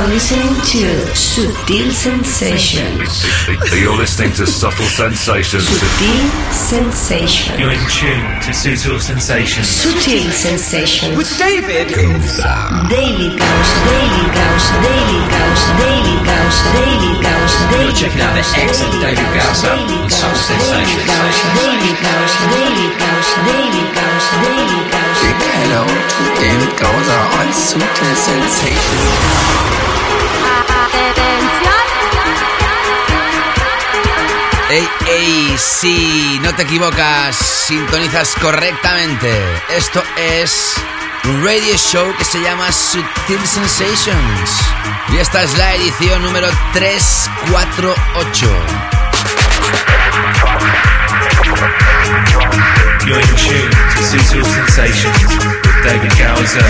are listening to Sutil Sensations. You're listening to Subtle Sensations. Sutil Sensations. You're in tune to Subtle Sensations. Subtle Sensations. With David Daily Gauss, Daily Gauss, Daily Gauss, Daily Gauss, Daily Gauss, Daily You're checking out the excellent David Gauss on Subtle Sensations. Daily Gauss, Daily Gauss, Daily Gauss, Daily Gauss. Big hello David no te equivocas, sintonizas correctamente. Esto es un radio show que se llama Sutil Sensations. Y esta es la edición número 348. You're in tune to Sensations with David Gowser.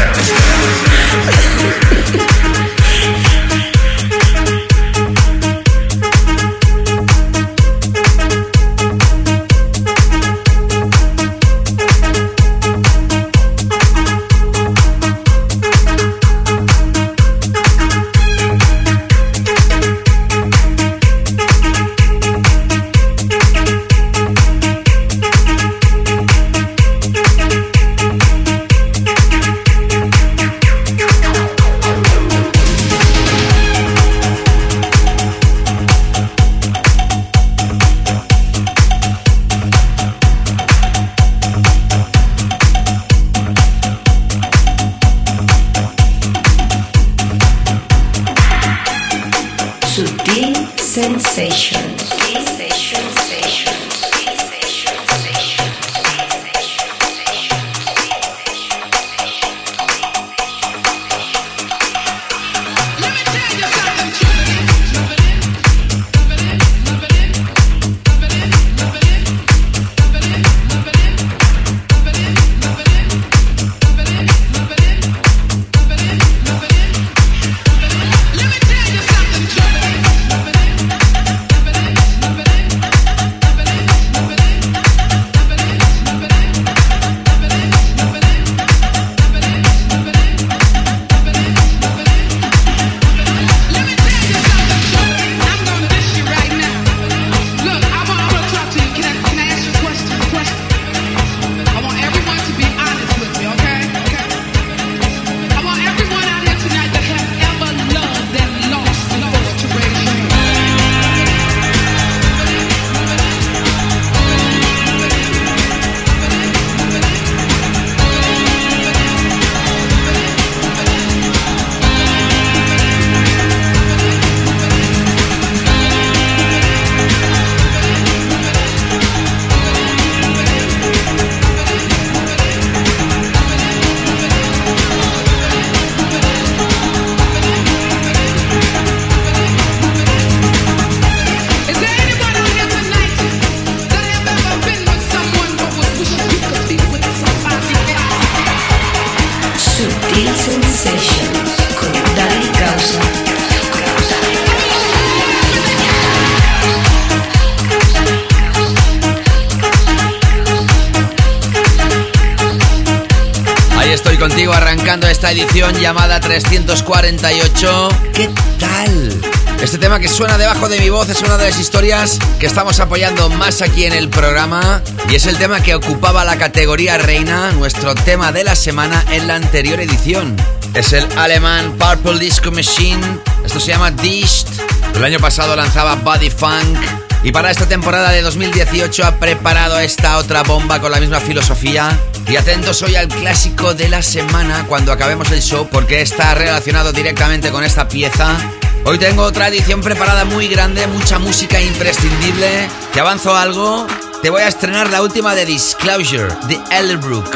Contigo arrancando esta edición llamada 348. ¿Qué tal? Este tema que suena debajo de mi voz es una de las historias que estamos apoyando más aquí en el programa y es el tema que ocupaba la categoría reina, nuestro tema de la semana en la anterior edición. Es el alemán Purple Disco Machine, esto se llama Dished, el año pasado lanzaba Body Funk y para esta temporada de 2018 ha preparado esta otra bomba con la misma filosofía. Y atentos hoy al clásico de la semana cuando acabemos el show porque está relacionado directamente con esta pieza. Hoy tengo otra edición preparada muy grande, mucha música imprescindible. Te avanzo algo, te voy a estrenar la última de Disclosure, de Ellerbrook,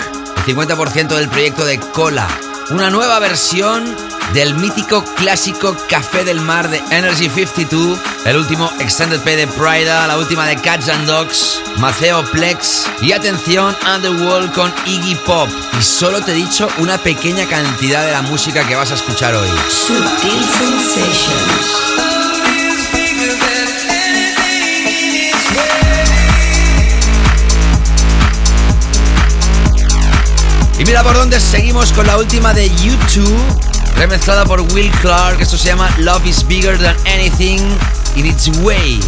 el 50% del proyecto de Cola. Una nueva versión del mítico clásico Café del Mar de Energy 52, el último Extended P de Prida, la última de Cats and Dogs, Maceo Plex y atención Underworld con Iggy Pop. Y solo te he dicho una pequeña cantidad de la música que vas a escuchar hoy. Sutil Sensations. Mira por dónde seguimos con la última de YouTube. remezclada por Will Clark. Esto se llama Love is Bigger Than Anything in Its Way.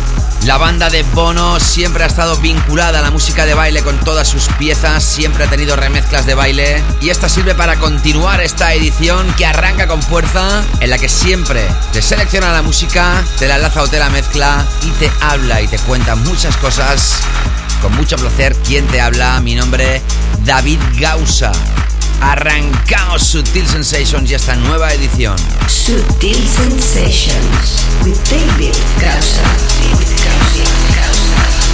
La banda de Bono siempre ha estado vinculada a la música de baile con todas sus piezas, siempre ha tenido remezclas de baile y esta sirve para continuar esta edición que arranca con fuerza, en la que siempre te selecciona la música, te la enlaza o te la mezcla y te habla y te cuenta muchas cosas. Con mucho placer, ¿quién te habla? Mi nombre, David Gausa. Arrancamos Sutil Sensations y esta nueva edición. Sutil Sensations with David Gausa. David Gausa.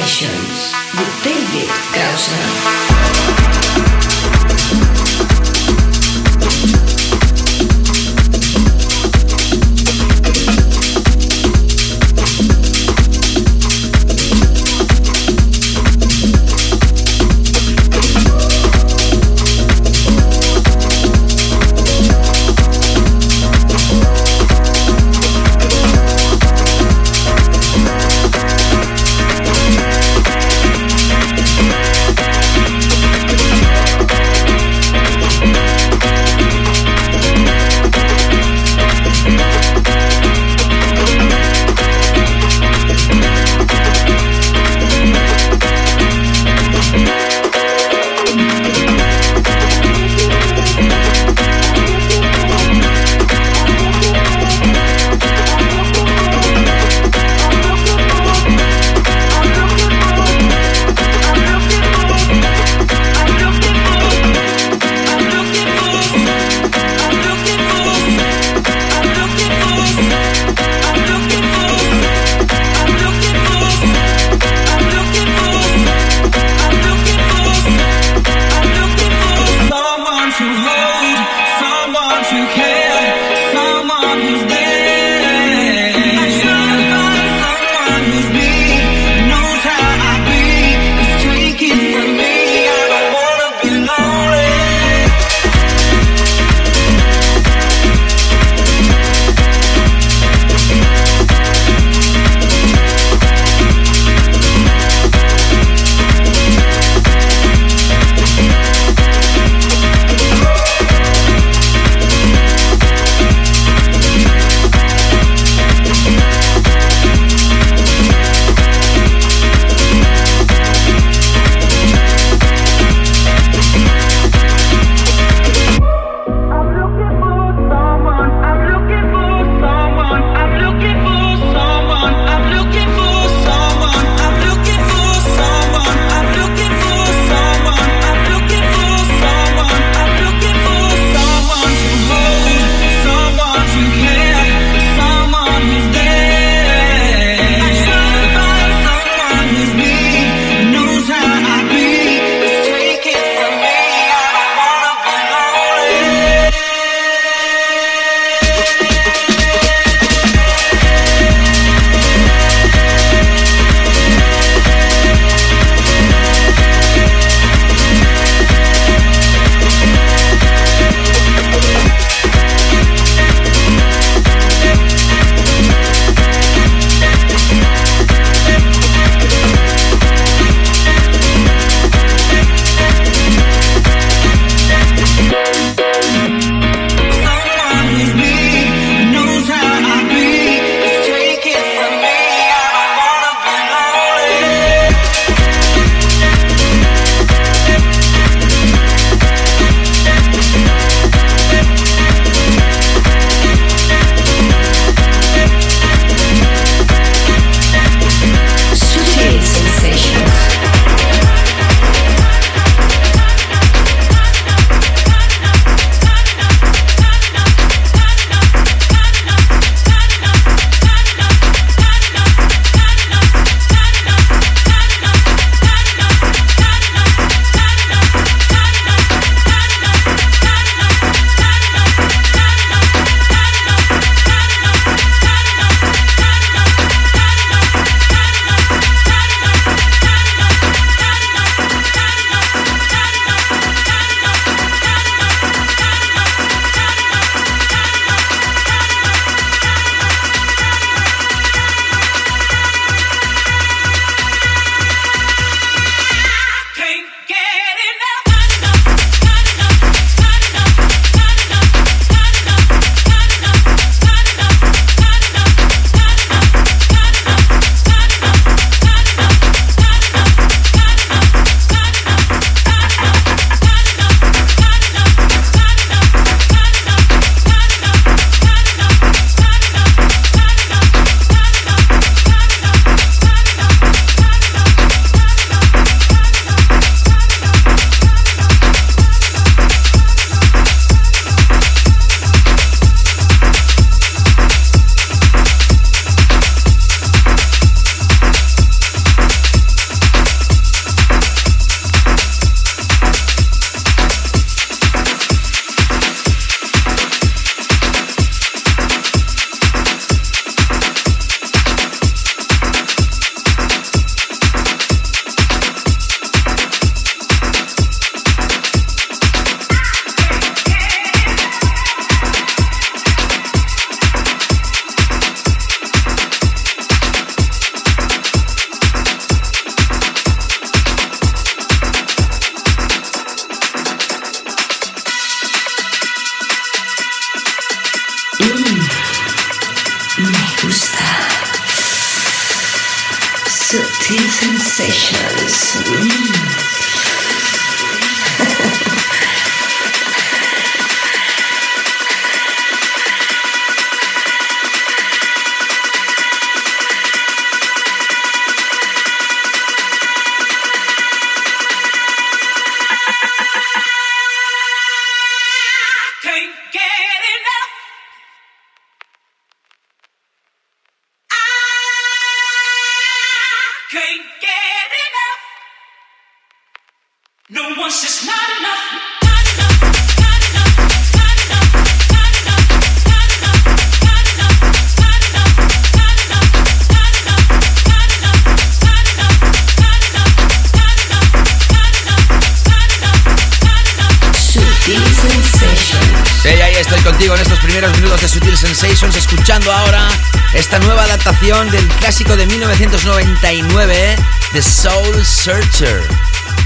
Sensations Sí, ahí estoy contigo en estos primeros minutos de Sutil Sensations, escuchando ahora esta nueva adaptación del clásico de 1999, The Soul Searcher.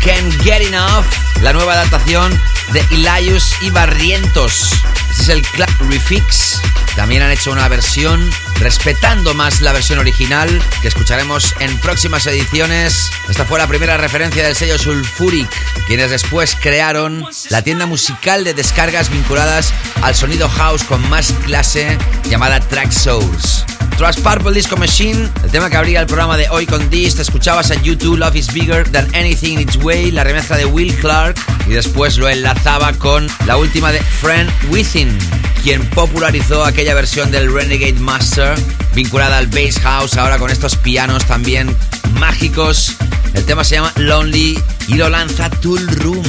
Can't Get Enough, la nueva adaptación de Elias y Barrientos. Este es el Club Refix. También han hecho una versión respetando más la versión original que escucharemos en próximas ediciones. Esta fue la primera referencia del sello Sulfuric, quienes después crearon la tienda musical de descargas vinculadas al sonido house con más clase llamada Track Source. Tras Purple Disco Machine, el tema que abría el programa de hoy con Dis, escuchabas a YouTube Love is Bigger Than Anything in Its Way, la remezcla de Will Clark, y después lo enlazaba con la última de Friend Within, quien popularizó aquella versión del Renegade Master vinculada al bass house, ahora con estos pianos también mágicos. El tema se llama Lonely y lo lanza Tool Room.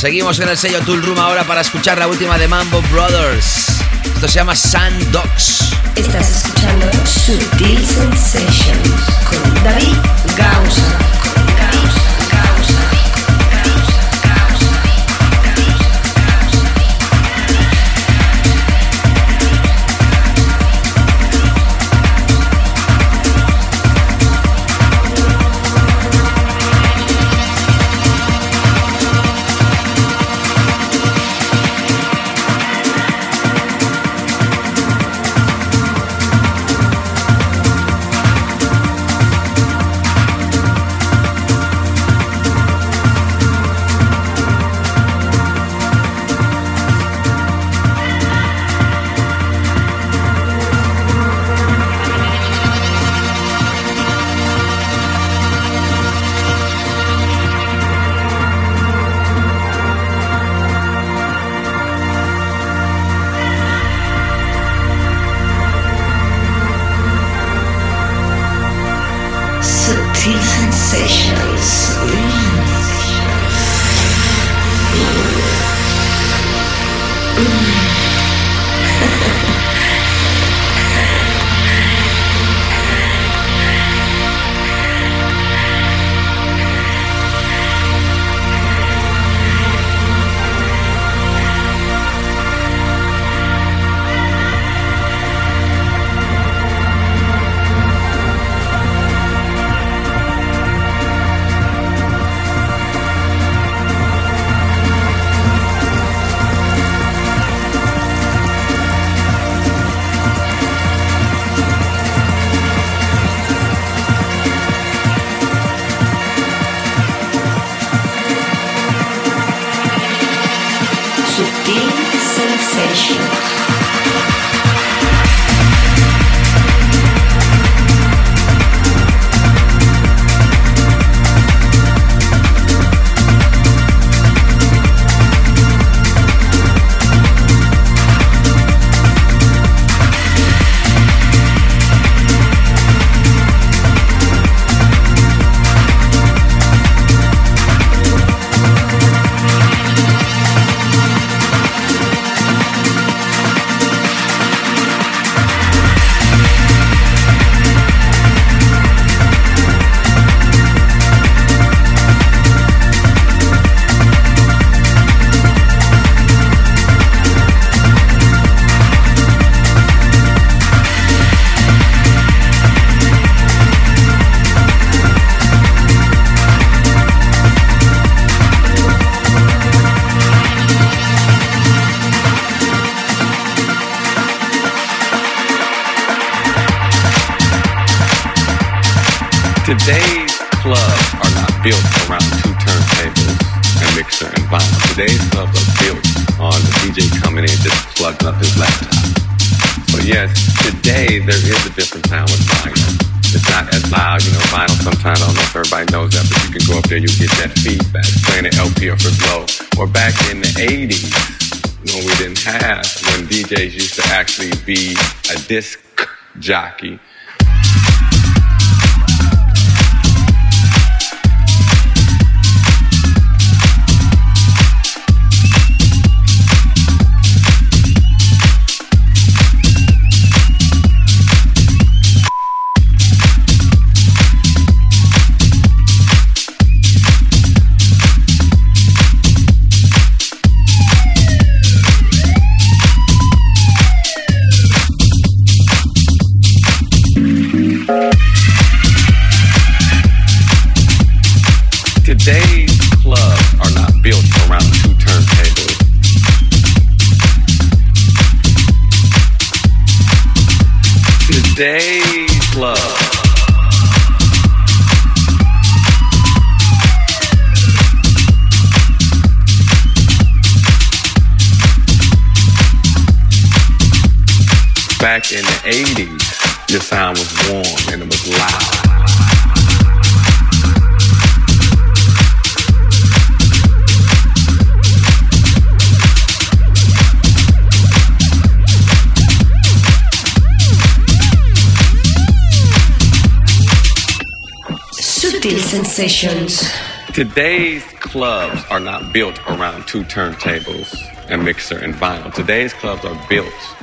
Seguimos en el sello Tool Room ahora para escuchar la última de Mambo Brothers. Se llama Sand Dogs. Estás escuchando Sutil Sensations con David Gausa, be a disc jockey. Back in the 80s, your sound was warm and it was loud. Sutil Sensations. Today's clubs are not built around two turntables, a mixer, and vinyl. Today's clubs are built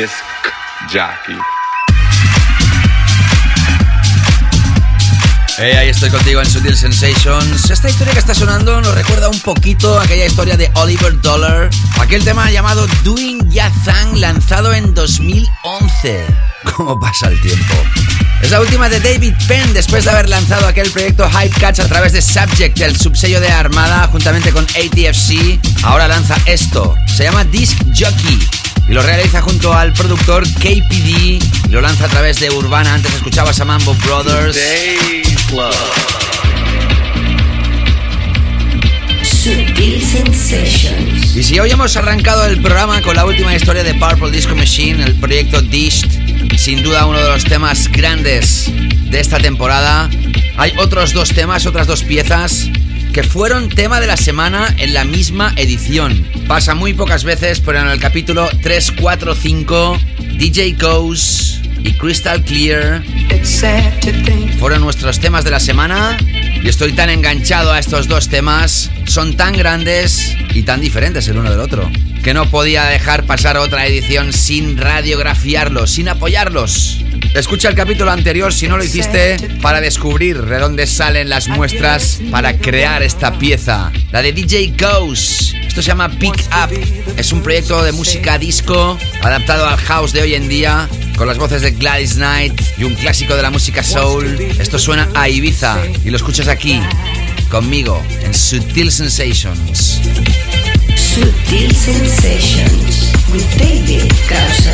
disc jockey. Hey, ahí estoy contigo en Sutil Sensations. Esta historia que está sonando nos recuerda un poquito aquella historia de Oliver Dollar, aquel tema llamado Doing Ya Thang lanzado en 2011. ¿Cómo pasa el tiempo? Es la última de David Penn después de haber lanzado aquel proyecto Hype Catch a través de Subject, el subsello de Armada, juntamente con ATFC. Ahora lanza esto. Se llama Disc Jockey y lo realiza junto al productor KPD y lo lanza a través de Urbana. Antes escuchabas a Mambo Brothers. Y si hoy hemos arrancado el programa con la última historia de Purple Disco Machine, el proyecto Dished, sin duda uno de los temas grandes de esta temporada, hay otros dos temas, otras dos piezas que fueron tema de la semana en la misma edición. Pasa muy pocas veces, pero en el capítulo 345, DJ Goes y Crystal Clear fueron nuestros temas de la semana y estoy tan enganchado a estos dos temas, son tan grandes y tan diferentes el uno del otro, que no podía dejar pasar otra edición sin radiografiarlos, sin apoyarlos. Escucha el capítulo anterior si no lo hiciste para descubrir de dónde salen las muestras para crear esta pieza, la de DJ Ghost. Esto se llama Pick Up. Es un proyecto de música disco adaptado al house de hoy en día con las voces de Gladys Knight y un clásico de la música soul. Esto suena a Ibiza y lo escuchas aquí conmigo en Sutil Sensations. Sutil Sensations with David Causa.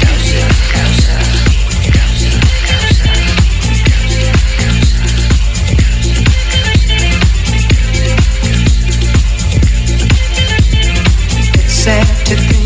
Causa, Causa. Sad to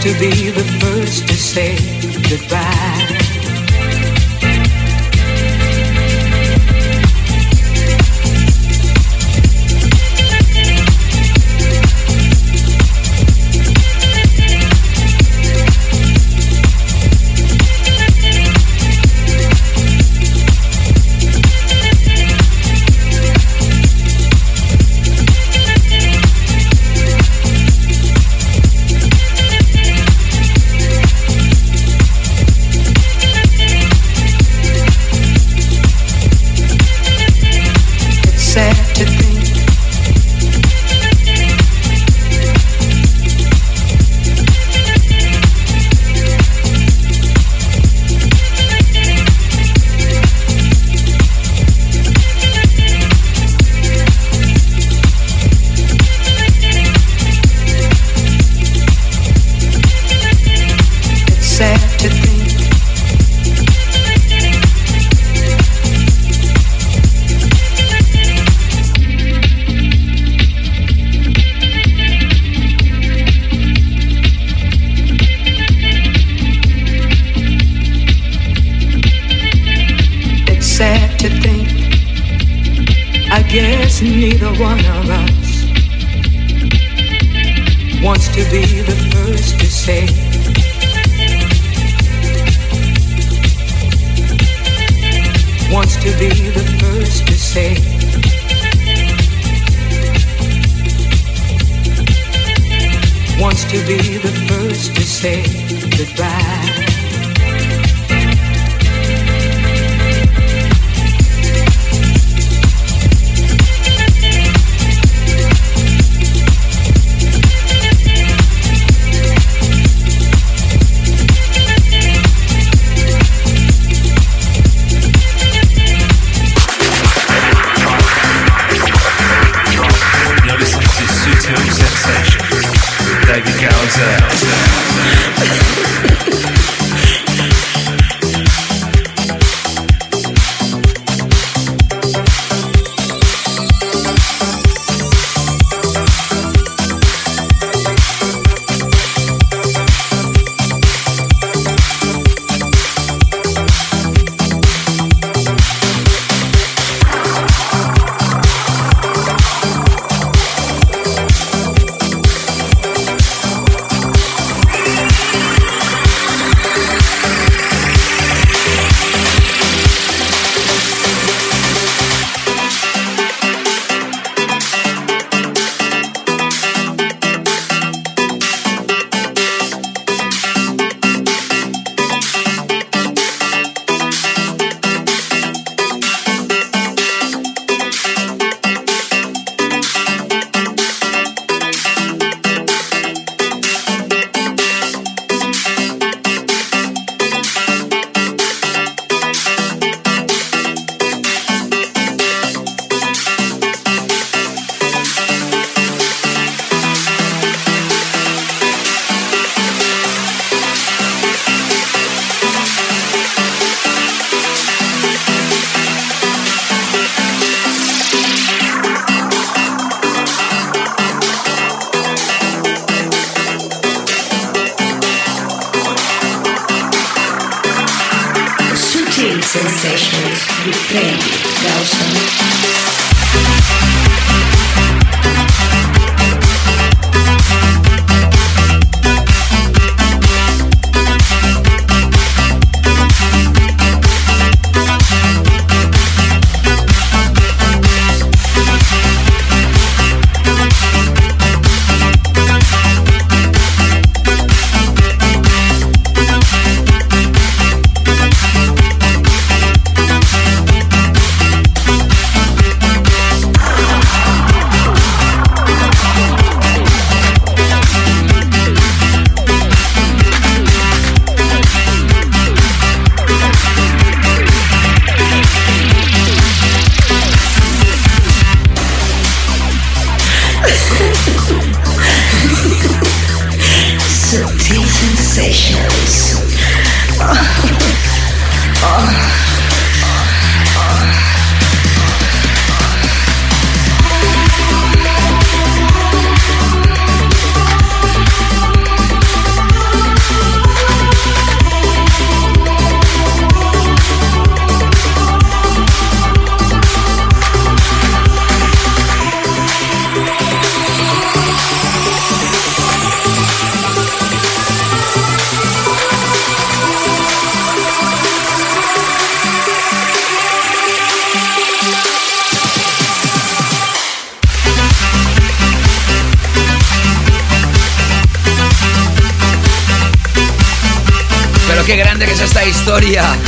to be the first to say goodbye.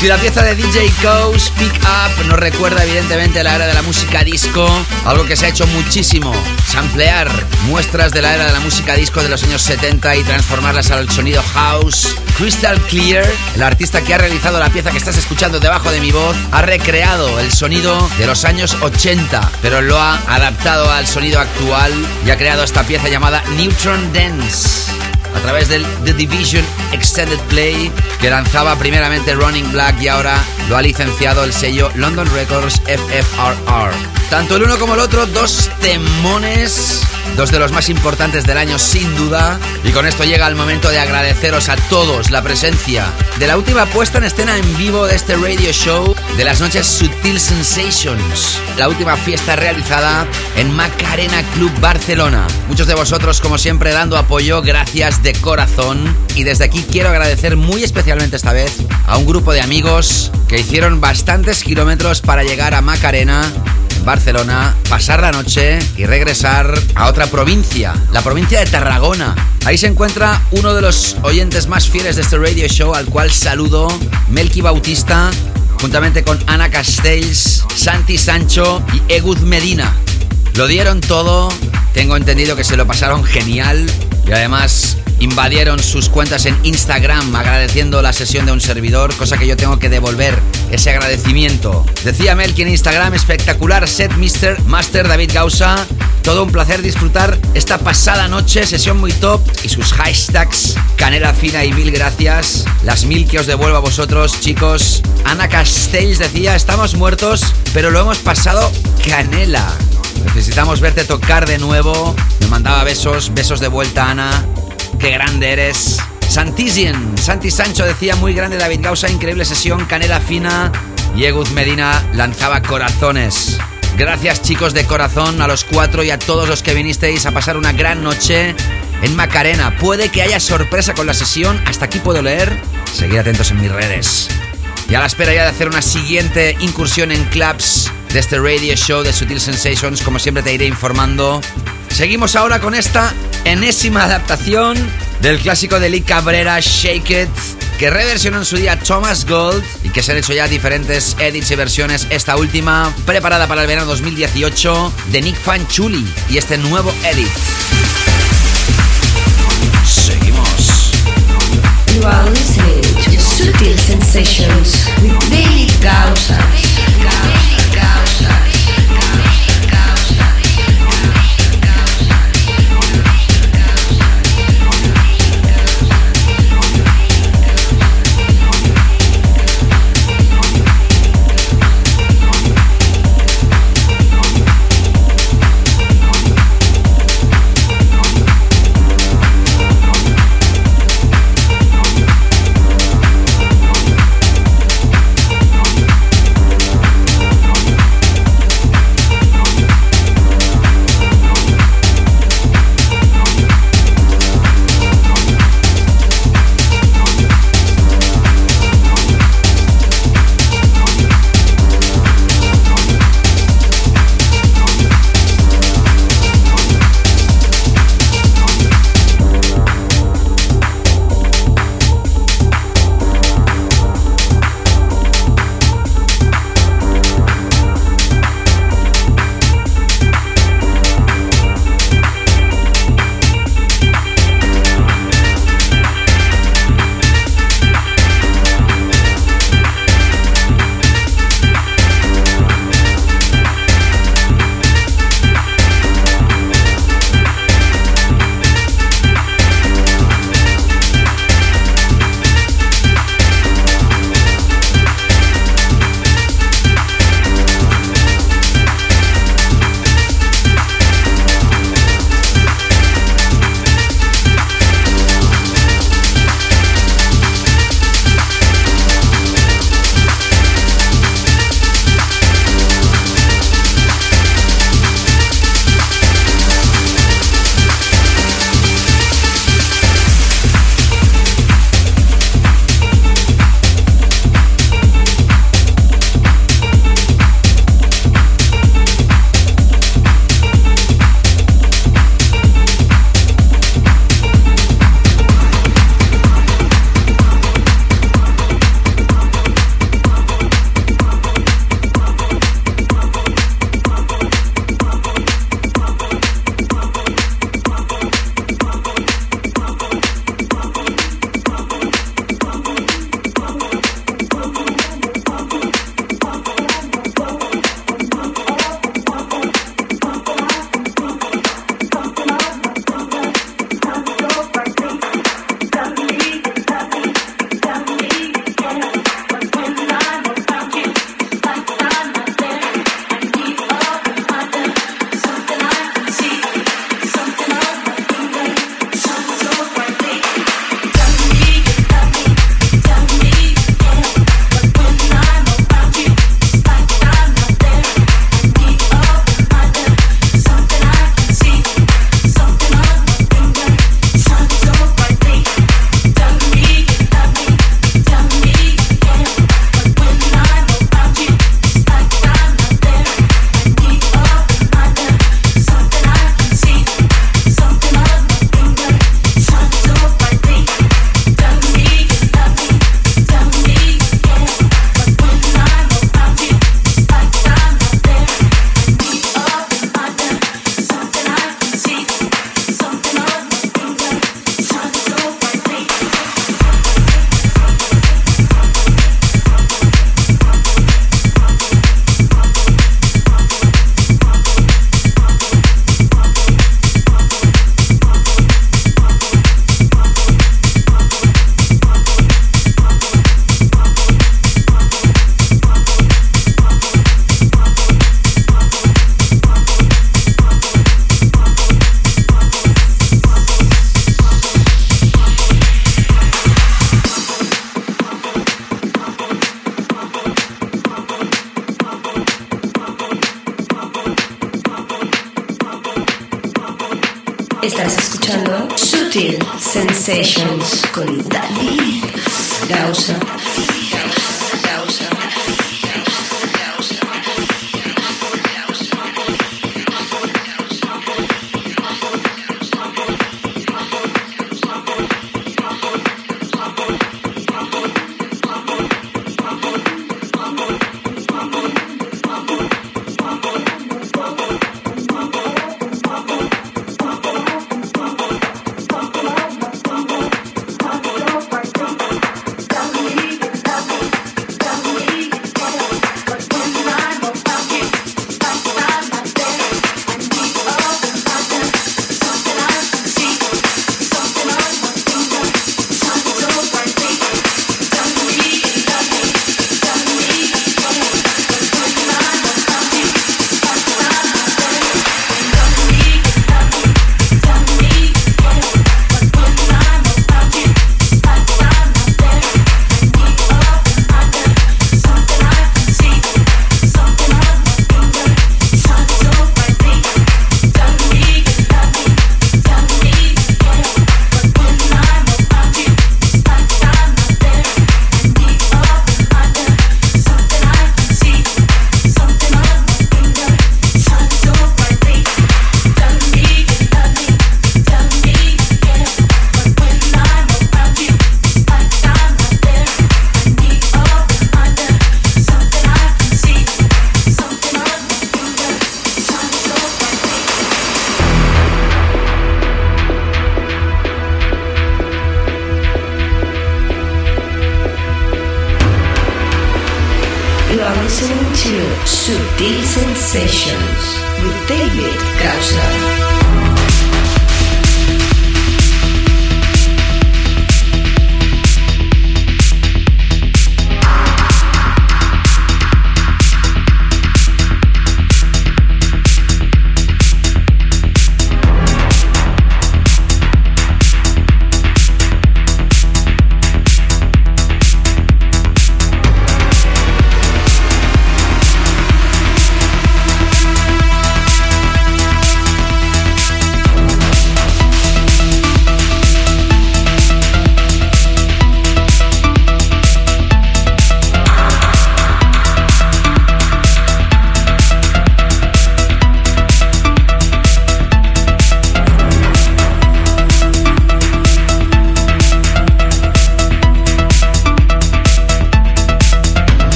Si la pieza de DJ Coase, Pick Up, nos recuerda evidentemente la era de la música disco, algo que se ha hecho muchísimo. Samplear muestras de la era de la música disco de los años 70 y transformarlas al sonido house. Crystal Clear, el artista que ha realizado la pieza que estás escuchando debajo de mi voz, ha recreado el sonido de los años 80, pero lo ha adaptado al sonido actual y ha creado esta pieza llamada Neutron Dance a través del The Division Extended Play que lanzaba primeramente Running Black y ahora lo ha licenciado el sello London Records FFRR. Tanto el uno como el otro, dos temones, dos de los más importantes del año sin duda. Y con esto llega el momento de agradeceros a todos la presencia de la última puesta en escena en vivo de este radio show de las noches Sutil Sensations, la última fiesta realizada en Macarena Club Barcelona. Muchos de vosotros, como siempre, dando apoyo, gracias de corazón. Y desde aquí quiero agradecer muy especialmente esta vez a un grupo de amigos que hicieron bastantes kilómetros para llegar a Macarena Barcelona, pasar la noche y regresar a otra provincia, la provincia de Tarragona. Ahí se encuentra uno de los oyentes más fieles de este radio show, al cual saludo, Melky Bautista, juntamente con Ana Castells, Santi Sancho y Egud Medina. Lo dieron todo, tengo entendido que se lo pasaron genial y además invadieron sus cuentas en Instagram agradeciendo la sesión de un servidor, cosa que yo tengo que devolver ese agradecimiento. Decía Melky en Instagram, espectacular set Mr. Master David Gausa. Todo un placer disfrutar esta pasada noche, sesión muy top y sus hashtags canela fina y mil gracias. Las mil que os devuelvo a vosotros, chicos. Ana Castells decía, estamos muertos, pero lo hemos pasado canela. Necesitamos verte tocar de nuevo. Me mandaba besos, besos de vuelta, Ana. Qué grande eres. Santisian, Santi Sancho decía muy grande David Gausa, increíble sesión, canela fina. Y Eguz Medina lanzaba corazones. Gracias chicos de corazón a los cuatro y a todos los que vinisteis a pasar una gran noche en Macarena. Puede que haya sorpresa con la sesión, hasta aquí puedo leer. Seguid atentos en mis redes. Y a la espera ya de hacer una siguiente incursión en clubs de este radio show de Sutil Sensations, como siempre te iré informando. Seguimos ahora con esta enésima adaptación del clásico de Lee Cabrera, Shake It, que reversionó en su día Thomas Gold y que se han hecho ya diferentes edits y versiones. Esta última, preparada para el verano 2018, de Nick Fanchuli y este nuevo edit. Seguimos. Sutil Sensations with David Gausa.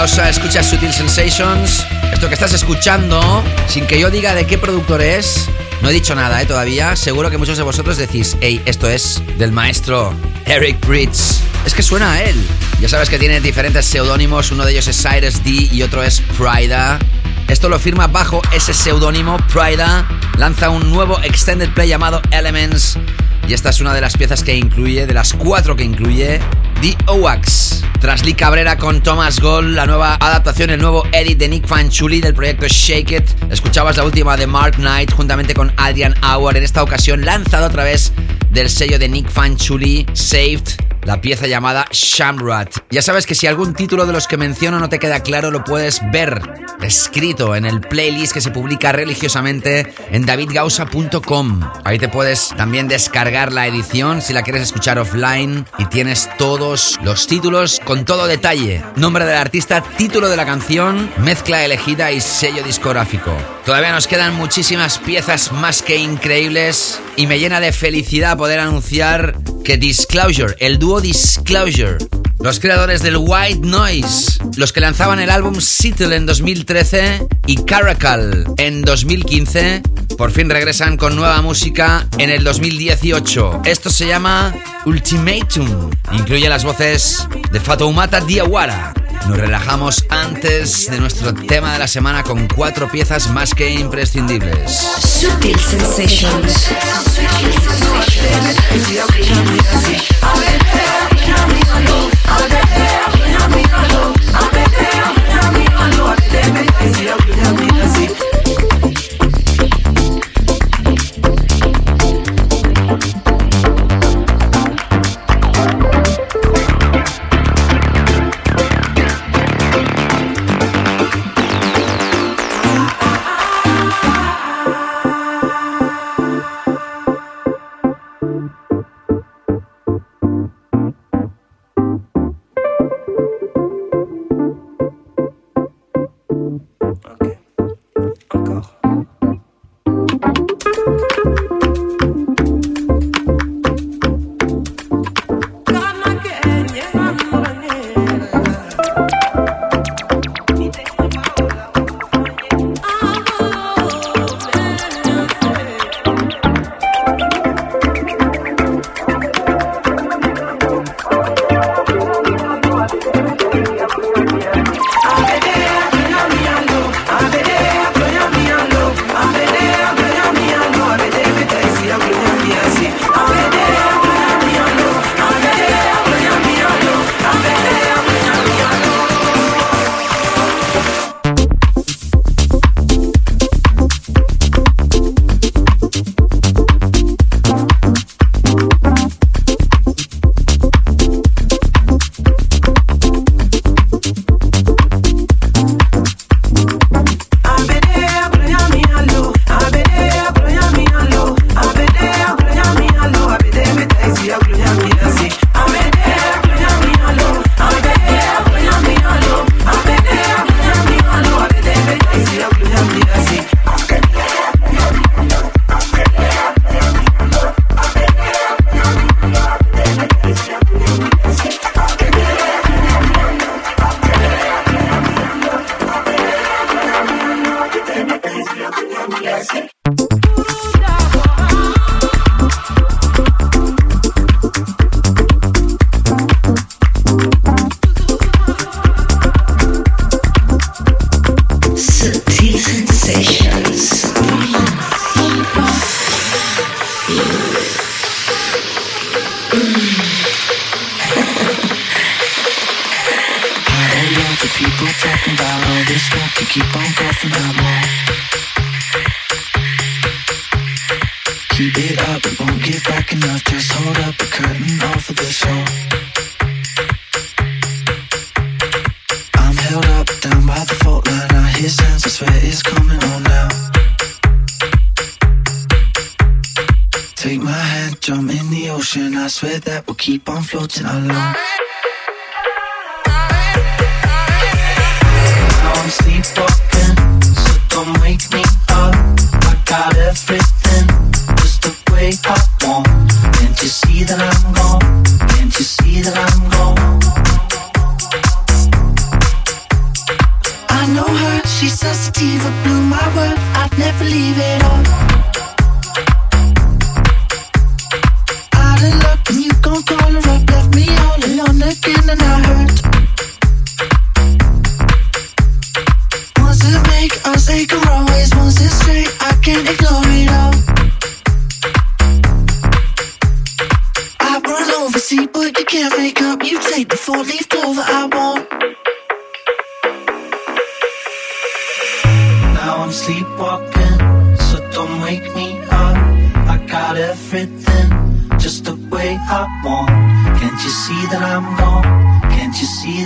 Causa, escuchas Sutil Sensations. Esto que estás escuchando, sin que yo diga de qué productor es, no he dicho nada ¿eh? todavía. Seguro que muchos de vosotros decís, hey, esto es del maestro Eric Bridge. Es que suena a él. Ya sabes que tiene diferentes seudónimos, uno de ellos es Cyrus D y otro es Prida. Esto lo firma bajo ese seudónimo, Prida. Lanza un nuevo extended play llamado Elements. Y esta es una de las piezas que incluye, de las cuatro que incluye, The Owax. Tras Lee Cabrera con Thomas Gold, la nueva adaptación, el nuevo edit de Nick Fanchuli del proyecto Shake It. Escuchabas la última de Mark Knight juntamente con Adrian Hour, en esta ocasión lanzado a través del sello de Nick Fanchuli, Saved la pieza llamada Shamrat. Ya sabes que si algún título de los que menciono no te queda claro, lo puedes ver escrito en el playlist que se publica religiosamente en davidgausa.com. Ahí te puedes también descargar la edición si la quieres escuchar offline y tienes todos los títulos con todo detalle. Nombre del artista, título de la canción, mezcla elegida y sello discográfico. Todavía nos quedan muchísimas piezas más que increíbles y me llena de felicidad poder anunciar que Disclosure, el dúo Disclosure, los creadores del White Noise, los que lanzaban el álbum Seattle en 2013 y Caracal en 2015, por fin regresan con nueva música en el 2018. Esto se llama Ultimatum. Incluye las voces de Fatoumata Diawara. Nos relajamos antes de nuestro tema de la semana con cuatro piezas más que imprescindibles. Sutil Sensations. Sutil baby, it's your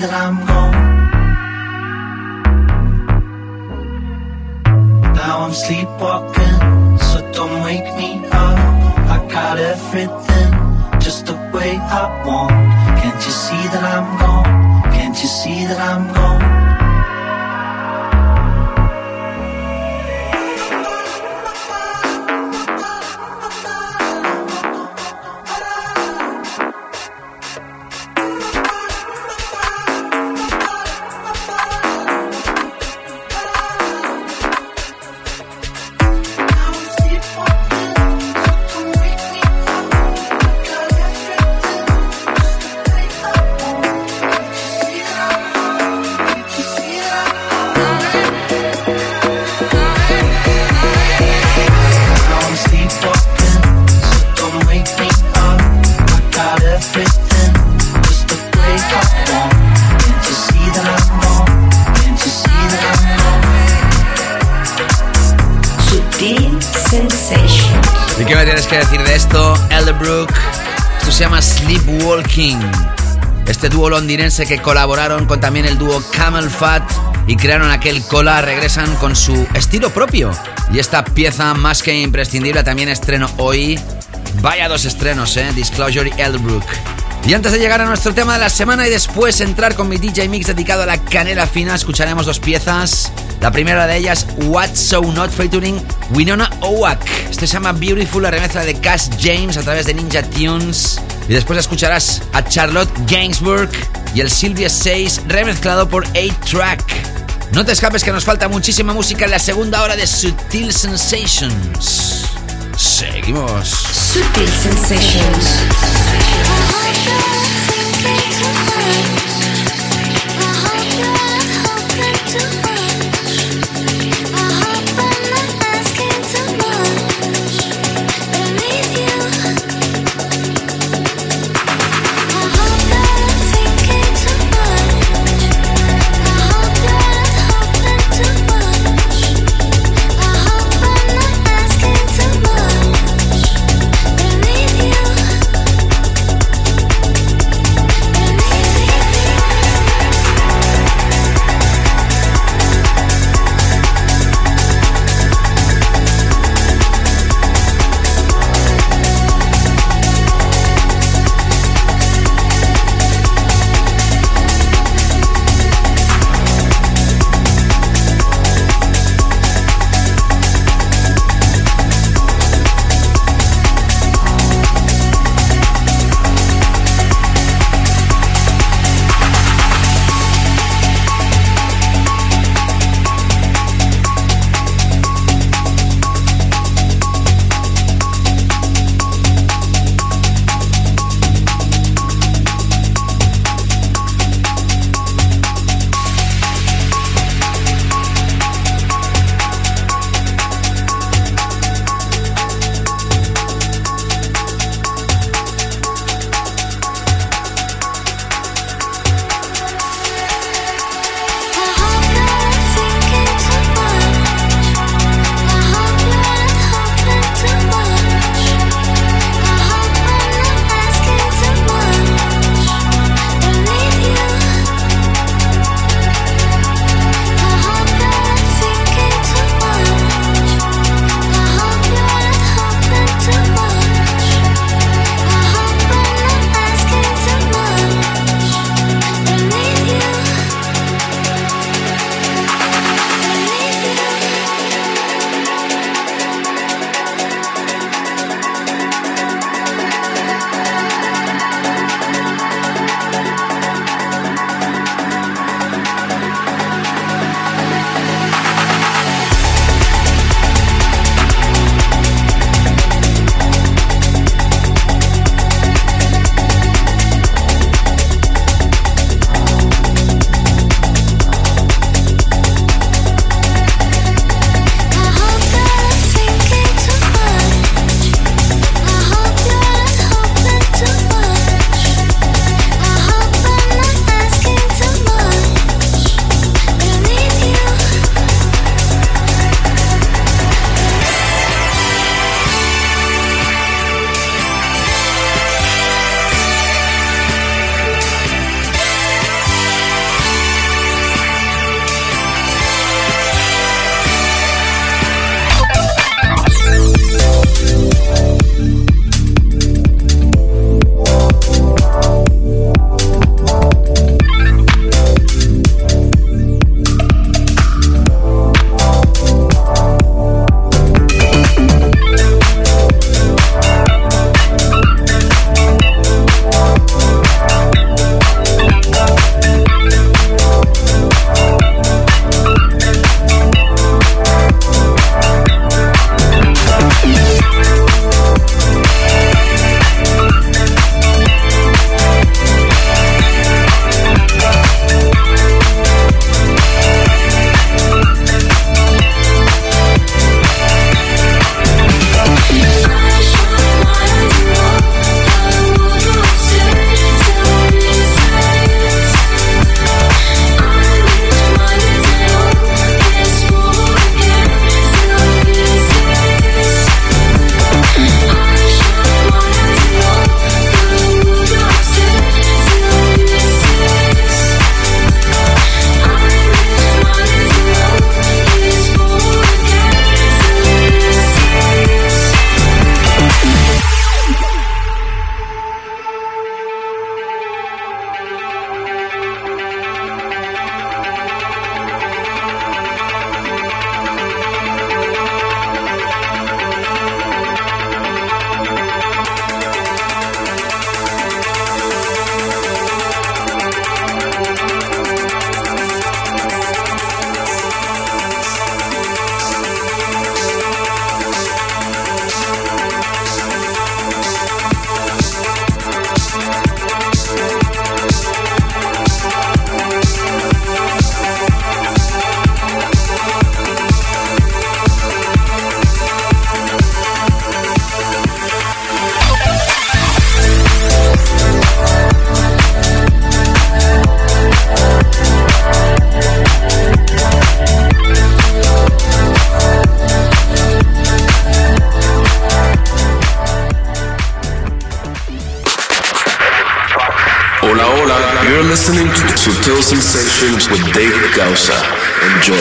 that I'm gone? Now I'm sleepwalking, so don't wake me up. I got everything just the way I want. Can't you see that I'm gone? Can't you see that I'm gone? Sleepwalking. Este dúo londinense que colaboraron con también el dúo Camel Fat y crearon aquel cola regresan con su estilo propio. Y esta pieza más que imprescindible también estreno hoy. Vaya dos estrenos, ¿eh? Disclosure y Elderbrook. Y antes de llegar a nuestro tema de la semana y después entrar con mi DJ Mix dedicado a la canela fina, escucharemos dos piezas. La primera de ellas, What's So Not featuring Winona Owak. Este se llama Beautiful, la remezcla de Cass James a través de Ninja Tunes. Y después escucharás a Charlotte Gainsbourg y el Sylvia 6 remezclado por 8-Track. No te escapes que nos falta muchísima música en la segunda hora de Sutil Sensations. Seguimos. Sutil Sensations. Gausa. Enjoy.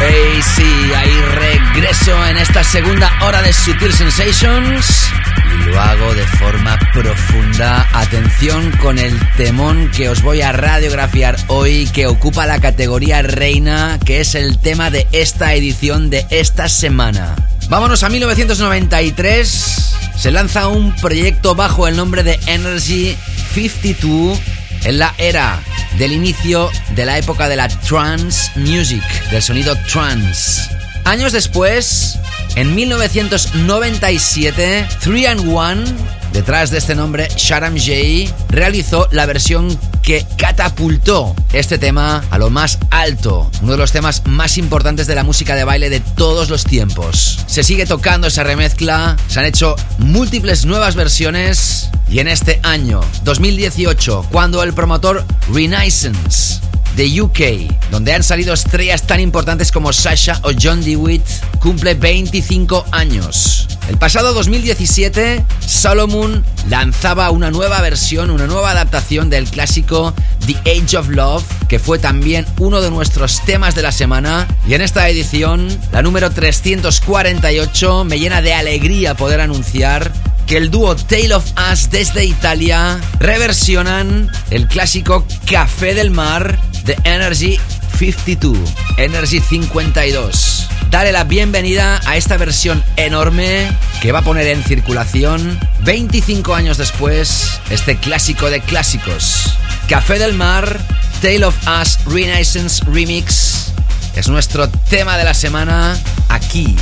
Hey, sí, ahí regreso en esta segunda hora de Sutil Sensations y lo hago de forma profunda. Atención con el temón que os voy a radiografiar hoy que ocupa la categoría reina, que es el tema de esta edición de esta semana. Vámonos a 1993. Se lanza un proyecto bajo el nombre de Energy 52 en la era del inicio de la época de la trance music, del sonido trance. Años después, en 1997, 3 and 1, detrás de este nombre, Sharam J, realizó la versión que catapultó este tema a lo más alto, uno de los temas más importantes de la música de baile de todos los tiempos. Se sigue tocando esa remezcla, se han hecho múltiples nuevas versiones. Y en este año, 2018, cuando el promotor Renaissance de UK, donde han salido estrellas tan importantes como Sasha o John DeWitt, cumple 25 años. El pasado 2017, Solomon lanzaba una nueva versión, una nueva adaptación del clásico The Age of Love, que fue también uno de nuestros temas de la semana. Y en esta edición, la número 348, me llena de alegría poder anunciar que el dúo Tale of Us desde Italia reversionan el clásico Café del Mar de Energy 52, Energy 52. Dale la bienvenida a esta versión enorme que va a poner en circulación 25 años después este clásico de clásicos. Café del Mar, Tale of Us Renaissance Remix es nuestro tema de la semana aquí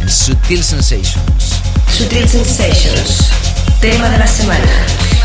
en Sutil Sensations. Sutil Sensations, tema de la semana. Sutil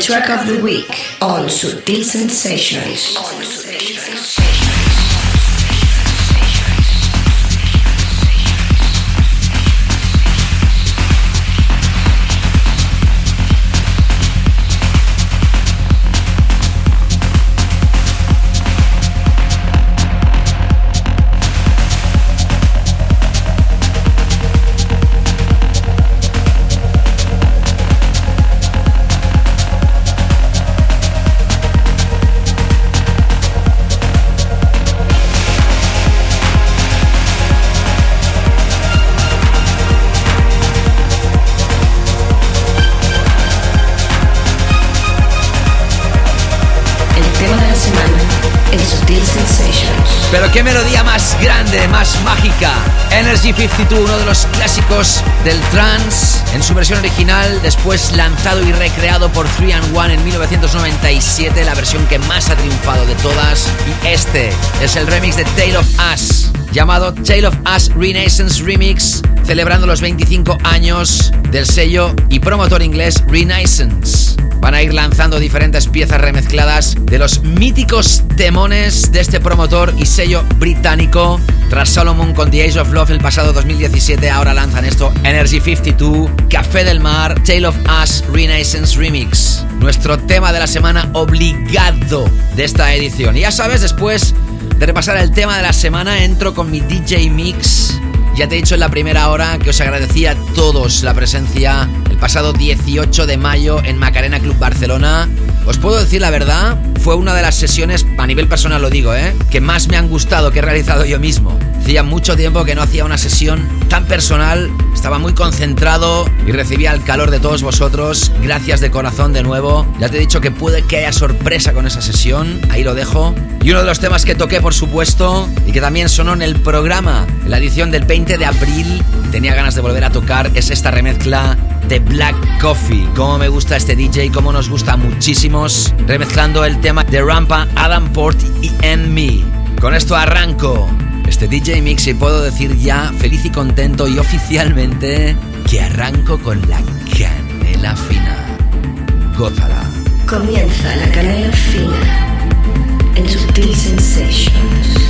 track of the week on Sutil Sensations. Qué melodía más grande, más mágica. Energy 52, uno de los clásicos del trance, en su versión original, después lanzado y recreado por 3 and 1 en 1997, la versión que más ha triunfado de todas. Y este es el remix de Tale of Us, llamado Tale of Us Renaissance Remix, celebrando los 25 años del sello y promotor inglés Renaissance. Van a ir lanzando diferentes piezas remezcladas de los míticos temones de este promotor y sello británico. Tras Solomon con The Age of Love el pasado 2017, ahora lanzan esto Energy 52, Café del Mar, Tale of Us Renaissance Remix. Nuestro tema de la semana obligado de esta edición. Y ya sabes, después de repasar el tema de la semana, entro con mi DJ Mix. Ya te he dicho en la primera hora que os agradecía a todos la presencia el pasado 18 de mayo en Macarena Club Barcelona. Os puedo decir la verdad, fue una de las sesiones, a nivel personal lo digo, ¿eh? que más me han gustado que he realizado yo mismo. Hacía mucho tiempo que no hacía una sesión tan personal, estaba muy concentrado y recibía el calor de todos vosotros. Gracias de corazón de nuevo. Ya te he dicho que puede que haya sorpresa con esa sesión, ahí lo dejo. Y uno de los temas que toqué, por supuesto, y que también sonó en el programa, en la edición del 20 de abril, tenía ganas de volver a tocar, es esta remezcla de Black Coffee. Cómo me gusta este DJ, cómo nos gusta muchísimos, remezclando el tema de Rampa, Adam Port y En Me. Con esto arranco este DJ Mix y puedo decir ya feliz y contento y oficialmente que arranco con la canela fina. Gózala. Comienza la canela fina en Sutil Sensations.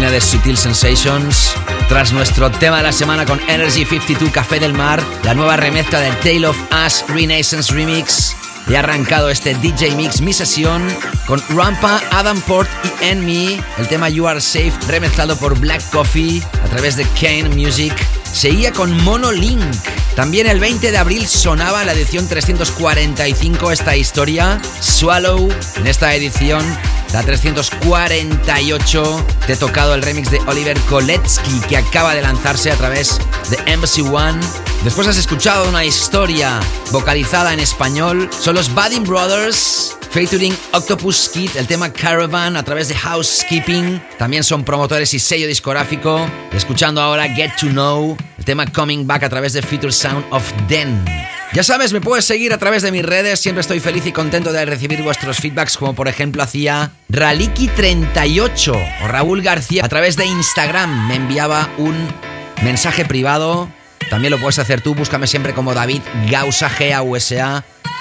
De Sutil Sensations. Tras nuestro tema de la semana con Energy 52 Café del Mar, la nueva remezcla del Tale of Us Renaissance Remix. Y ha arrancado este DJ Mix, mi sesión, con Rampa, Adam Port y Enemy, el tema You Are Safe, remezclado por Black Coffee a través de Kane Music. Seguía con Monolink. También el 20 de abril sonaba la edición 345 esta historia, Swallow. En esta edición, la 348, te he tocado el remix de Oliver Koletsky que acaba de lanzarse a través de Embassy One. Después has escuchado una historia vocalizada en español. Son los Budding Brothers featuring Octopus Kid, el tema Caravan a través de Housekeeping. También son promotores y sello discográfico. Escuchando ahora Get to Know, el tema Coming Back a través de Future Sound of Den. Ya sabes, me puedes seguir a través de mis redes. Siempre estoy feliz y contento de recibir vuestros feedbacks, como por ejemplo hacía Raliki38 o Raúl García a través de Instagram. Me enviaba un mensaje privado. También lo puedes hacer tú. Búscame siempre como David Gausa.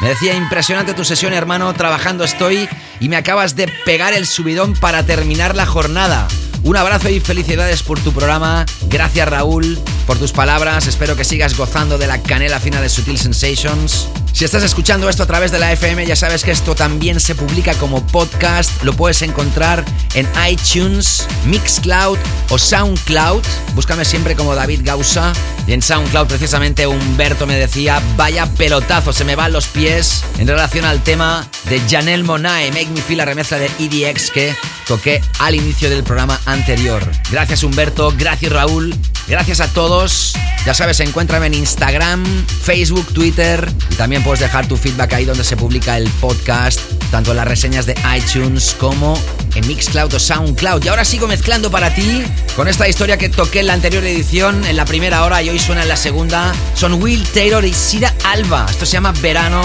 Me decía, impresionante tu sesión, hermano. Trabajando estoy y me acabas de pegar el subidón para terminar la jornada. Un abrazo y felicidades por tu programa. Gracias Raúl por tus palabras. Espero que sigas gozando de la canela fina de Sutil Sensations. Si estás escuchando esto a través de la FM, ya sabes que esto también se publica como podcast. Lo puedes encontrar en iTunes, Mixcloud o SoundCloud. Búscame siempre como David Gausa. Y en SoundCloud precisamente Humberto me decía, vaya pelotazo, se me van los pies en relación al tema de Janelle Monae, Make Me Feel la remezcla de EDX que toqué al inicio del programa anterior. Gracias Humberto, gracias Raúl, gracias a todos. Ya sabes, encuéntrame en Instagram, Facebook, Twitter y también puedes dejar tu feedback ahí donde se publica el podcast, tanto en las reseñas de iTunes como en Mixcloud o Soundcloud. Y ahora sigo mezclando para ti con esta historia que toqué en la anterior edición, en la primera hora y hoy suena en la segunda. Son Will Taylor y Sira Alba. Esto se llama Verano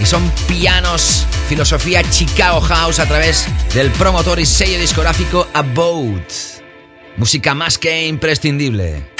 y son pianos, filosofía Chicago House a través del promotor y sello discográfico About. Música más que imprescindible.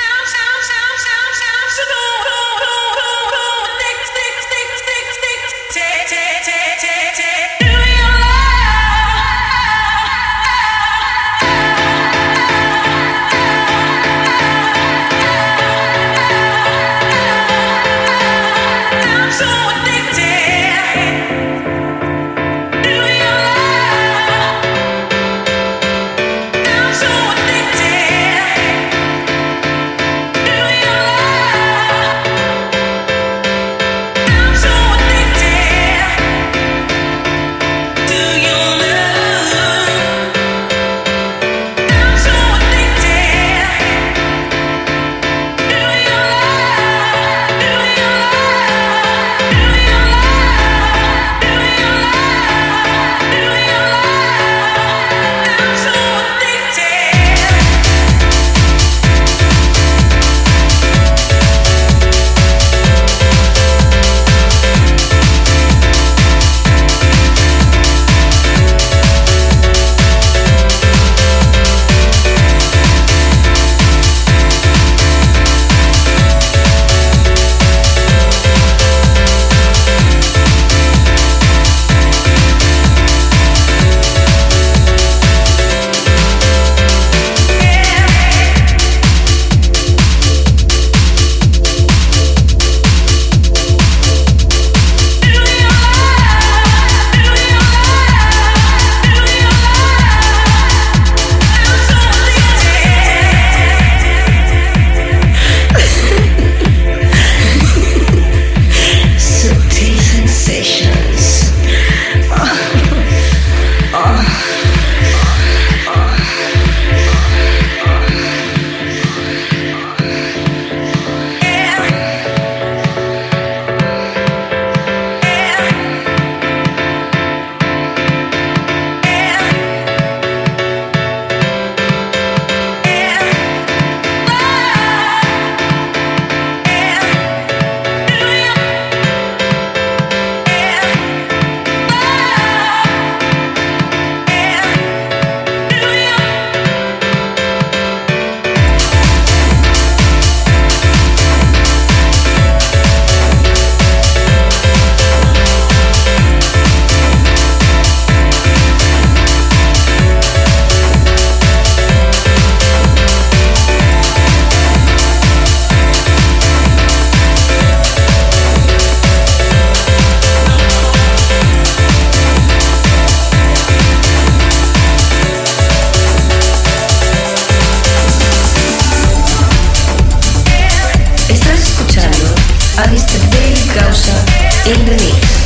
causa en remix.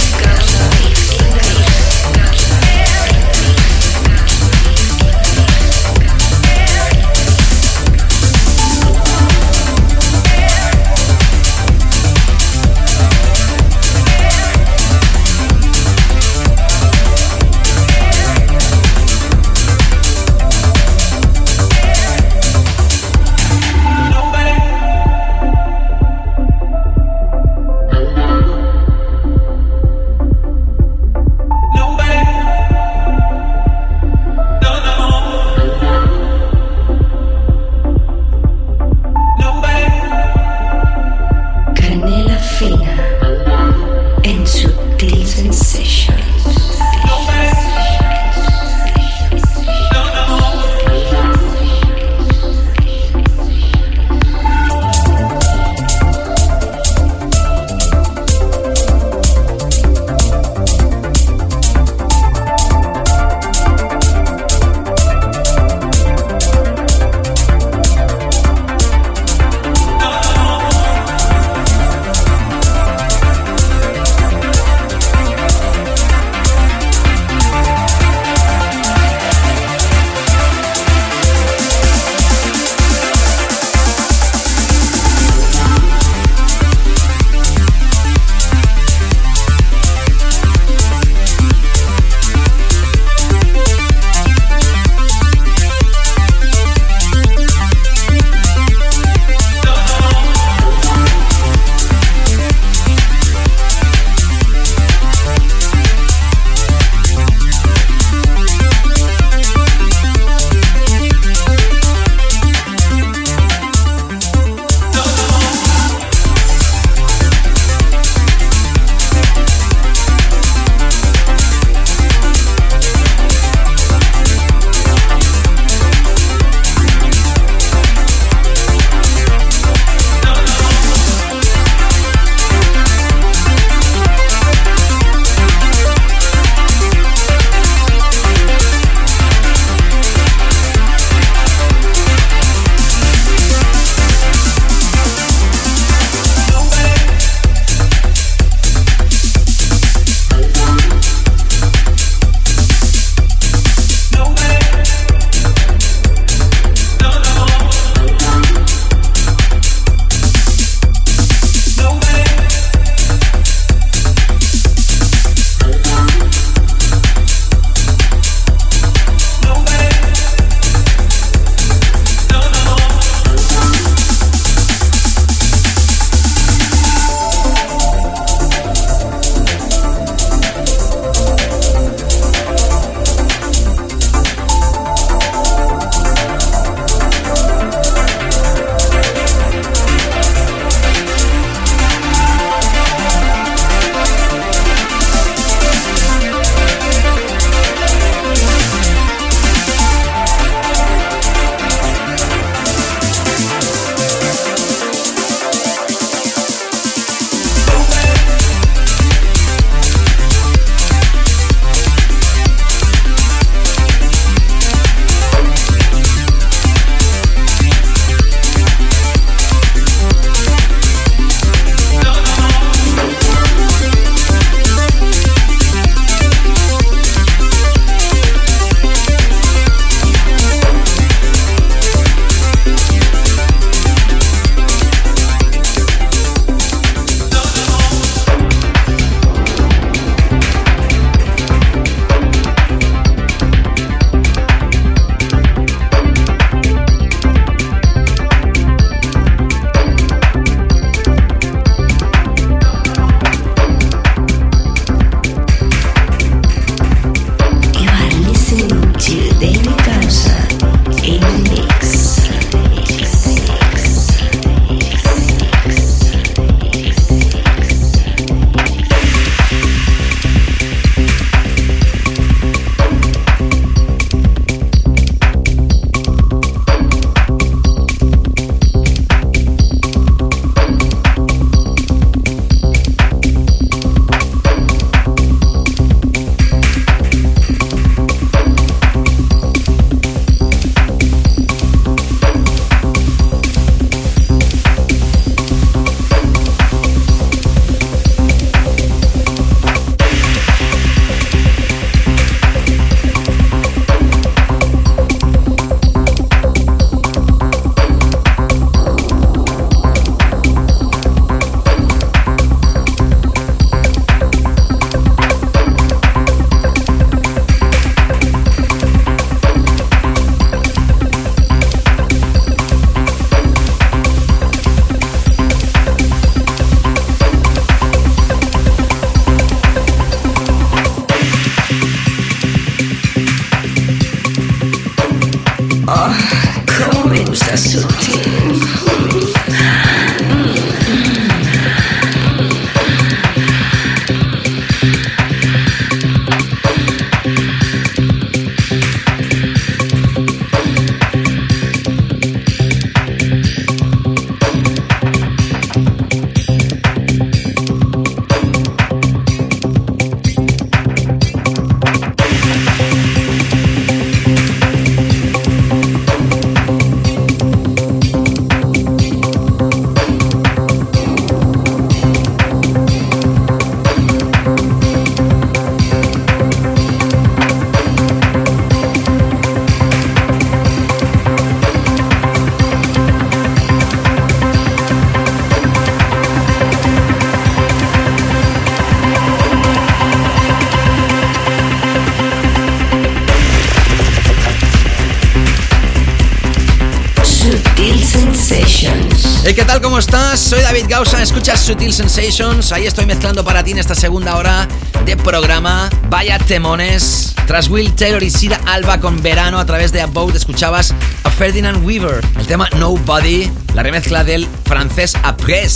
Tal? ¿Cómo estás? Soy David Gausa, escuchas Sutil Sensations. Ahí estoy mezclando para ti en esta segunda hora de programa. Vaya temones. Tras Will Taylor y Sida Alba con Verano a través de About, escuchabas a Ferdinand Weaver. El tema Nobody, la remezcla del francés Après.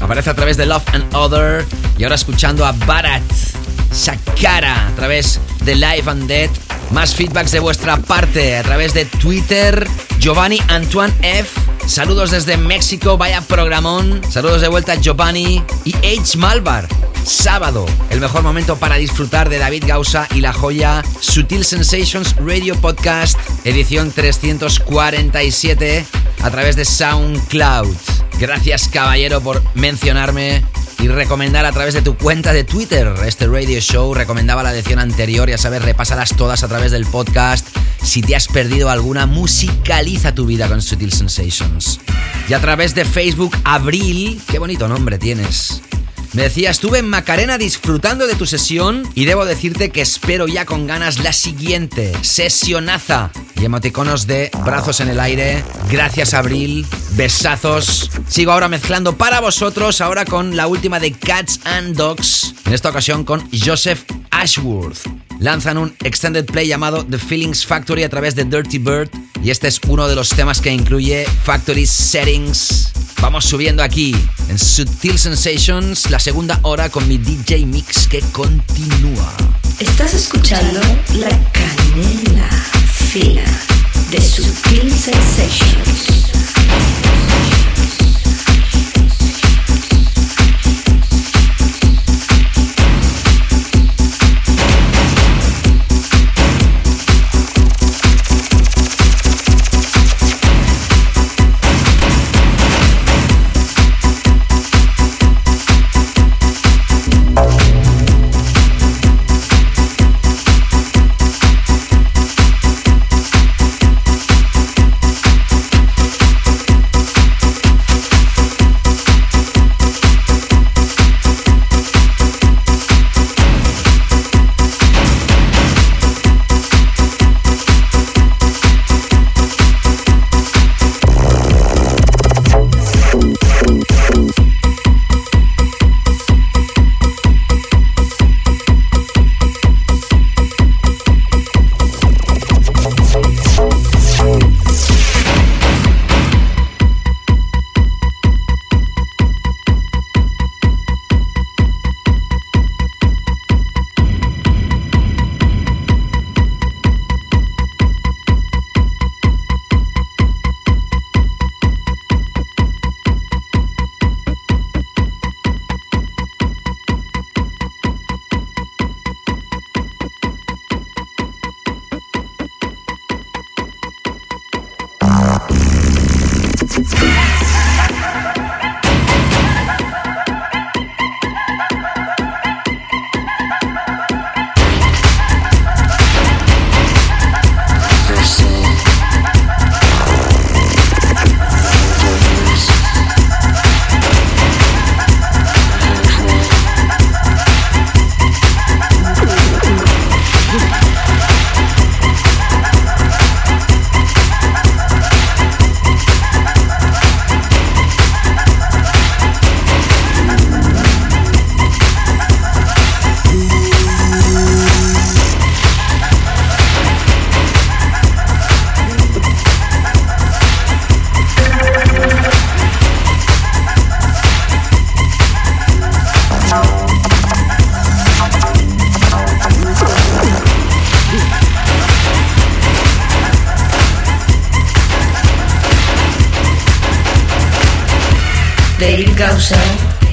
Aparece a través de Love and Other. Y ahora escuchando a Barat, Shakara, a través de Live and Dead. Más feedbacks de vuestra parte a través de Twitter. Giovanni Antoine F. Saludos desde México, vaya programón. Saludos de vuelta Giovanni y H. Malvar. Sábado, el mejor momento para disfrutar de David Gausa y la joya Sutil Sensations Radio Podcast, edición 347, a través de SoundCloud. Gracias, caballero, por mencionarme y recomendar a través de tu cuenta de Twitter este radio show. Recomendaba la edición anterior, ya sabes, repásalas todas a través del podcast. Si te has perdido alguna, musicaliza tu vida con Sutil Sensations. Y a través de Facebook, Abril, qué bonito nombre tienes. Me decía, estuve en Macarena disfrutando de tu sesión y debo decirte que espero ya con ganas la siguiente, sesionaza. Y emoticonos de brazos en el aire. Gracias Abril, besazos. Sigo ahora mezclando para vosotros, ahora con la última de Cats and Dogs, en esta ocasión con Joseph Ashworth. Lanzan un extended play llamado The Feelings Factory a través de Dirty Bird y este es uno de los temas que incluye Factory Settings. Vamos subiendo aquí en Sutil Sensations, la segunda hora con mi DJ Mix que continúa. Estás escuchando la canela fina de Sutil Sensations.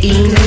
In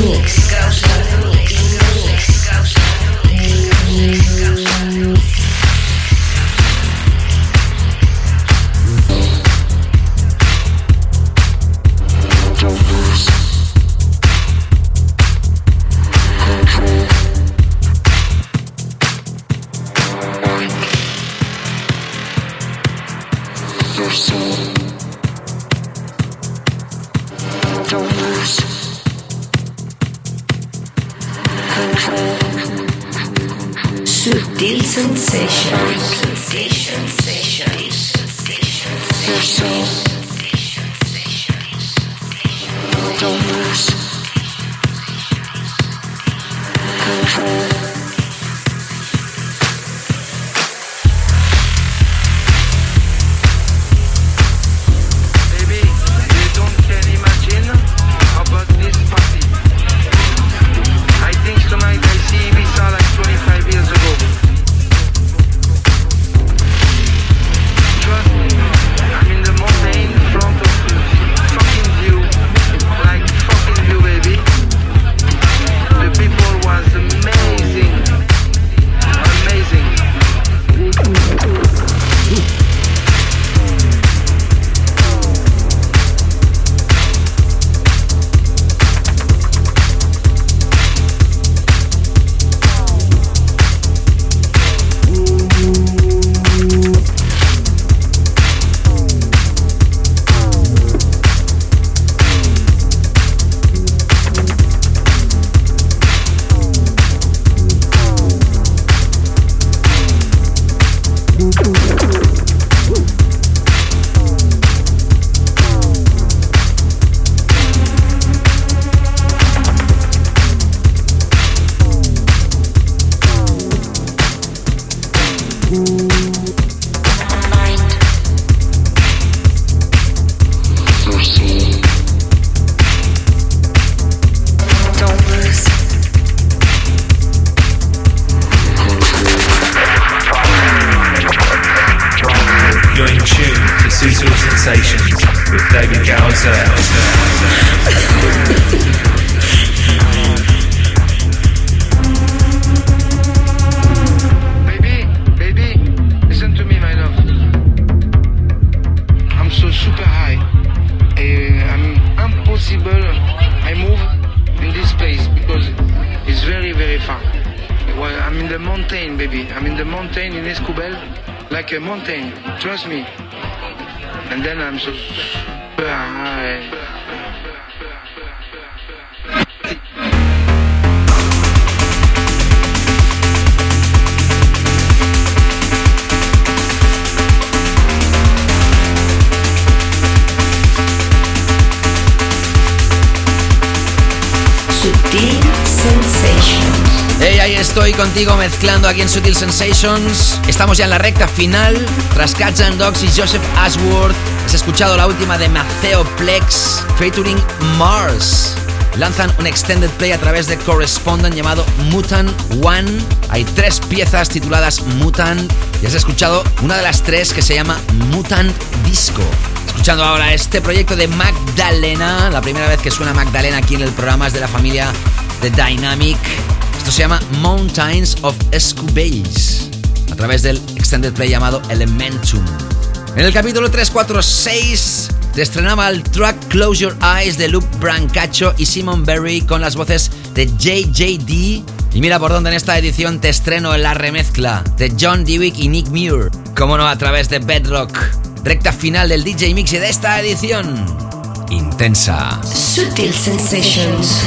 estoy contigo mezclando aquí en Sutil Sensations. Estamos ya en la recta final. Tras Cats and Dogs y Joseph Ashworth, has escuchado la última de Maceo Plex, featuring Mars. Lanzan un extended play a través de Correspondent llamado Mutant One. Hay tres piezas tituladas Mutant y has escuchado una de las tres que se llama Mutant Disco. Escuchando ahora este proyecto de Magdalena, la primera vez que suena Magdalena aquí en el programa es de la familia de Dynamic. Esto se llama Mountains of Escubase, a través del extended play llamado Elementum. En el capítulo 346 te estrenaba el track Close Your Eyes de Luke Brancacho y Simon Berry con las voces de JJD. Y mira por dónde en esta edición te estreno la remezcla de John Dewick y Nick Muir. Como no, a través de Bedrock. Recta final del DJ Mix de esta edición. Intensa. Subtle sensations.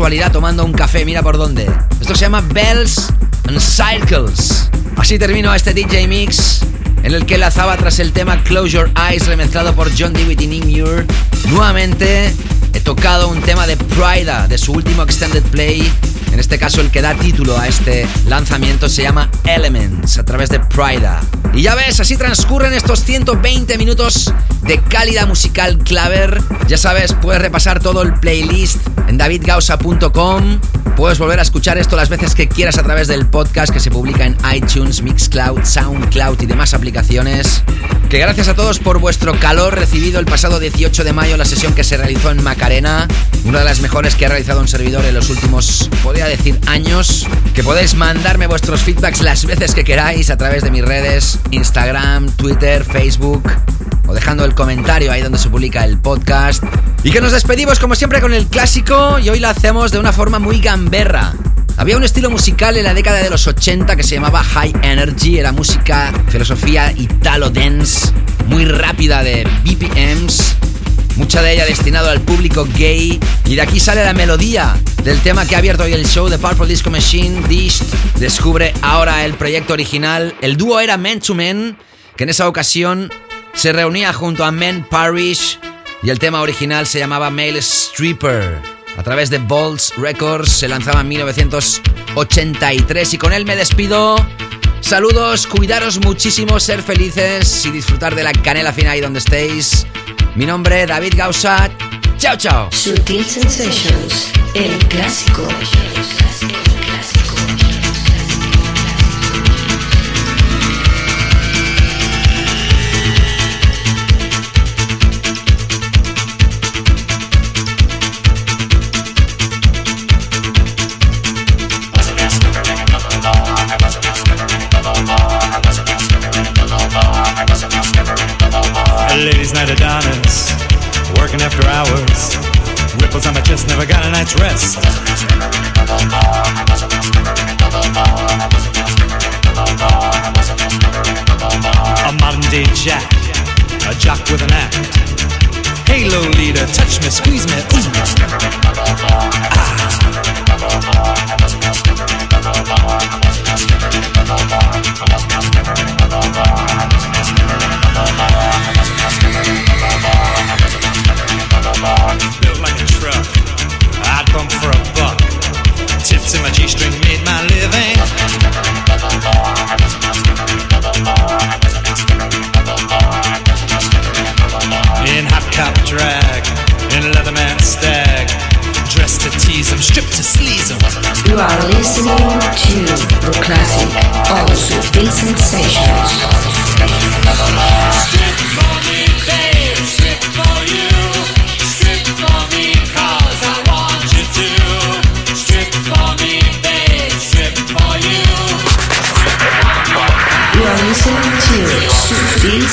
Casualidad tomando un café, mira por dónde. Esto se llama Bells and Circles. Así terminó este DJ Mix en el que lanzaba tras el tema Close Your Eyes remezclado por John Dewitt y Nick Muir. Nuevamente he tocado un tema de Prida de su último extended play. En este caso el que da título a este lanzamiento se llama Elements a través de Prida. Y ya ves, así transcurren estos 120 minutos de cálida musical claver. Ya sabes, puedes repasar todo el playlist en davidgausa.com. Puedes volver a escuchar esto las veces que quieras a través del podcast que se publica en iTunes, Mixcloud, Soundcloud y demás aplicaciones. Que gracias a todos por vuestro calor recibido el pasado 18 de mayo en la sesión que se realizó en Macarena, una de las mejores que ha realizado un servidor en los últimos, podría decir, años. Que podéis mandarme vuestros feedbacks las veces que queráis a través de mis redes, Instagram, Twitter, Facebook dejando el comentario ahí donde se publica el podcast. Y que nos despedimos como siempre con el clásico y hoy lo hacemos de una forma muy gamberra. Había un estilo musical en la década de los 80 que se llamaba High Energy, era música, filosofía italo dance, muy rápida de BPMs, mucha de ella destinado al público gay. Y de aquí sale la melodía del tema que ha abierto hoy el show de Purple Disco Machine, Dished. Descubre ahora el proyecto original. El dúo era Men to Men, que en esa ocasión se reunía junto a Men Parish y el tema original se llamaba Male Stripper. A través de Bolts Records se lanzaba en 1983 y con él me despido. Saludos, cuidaros muchísimo, ser felices y disfrutar de la canela fina ahí donde estéis. Mi nombre, David Gausa. Chao, chao. Sutil Sensations, el clásico. Working after hours. Ripples on my chest, never got a night's rest. A modern day jack, a jock with an act. Halo leader, touch me, squeeze me, ooh. Ah. Built like a truck, I'd bump for a buck. Tips in my G-string made my living. In hot cop drag, in a leatherman stag, dressed to tease stripped to sleaze. You are listening to the classic on Sutil Sensations.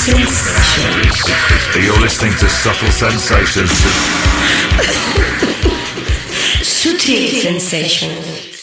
Sensations. You're listening to Subtle Sensations. Sutil Sensations.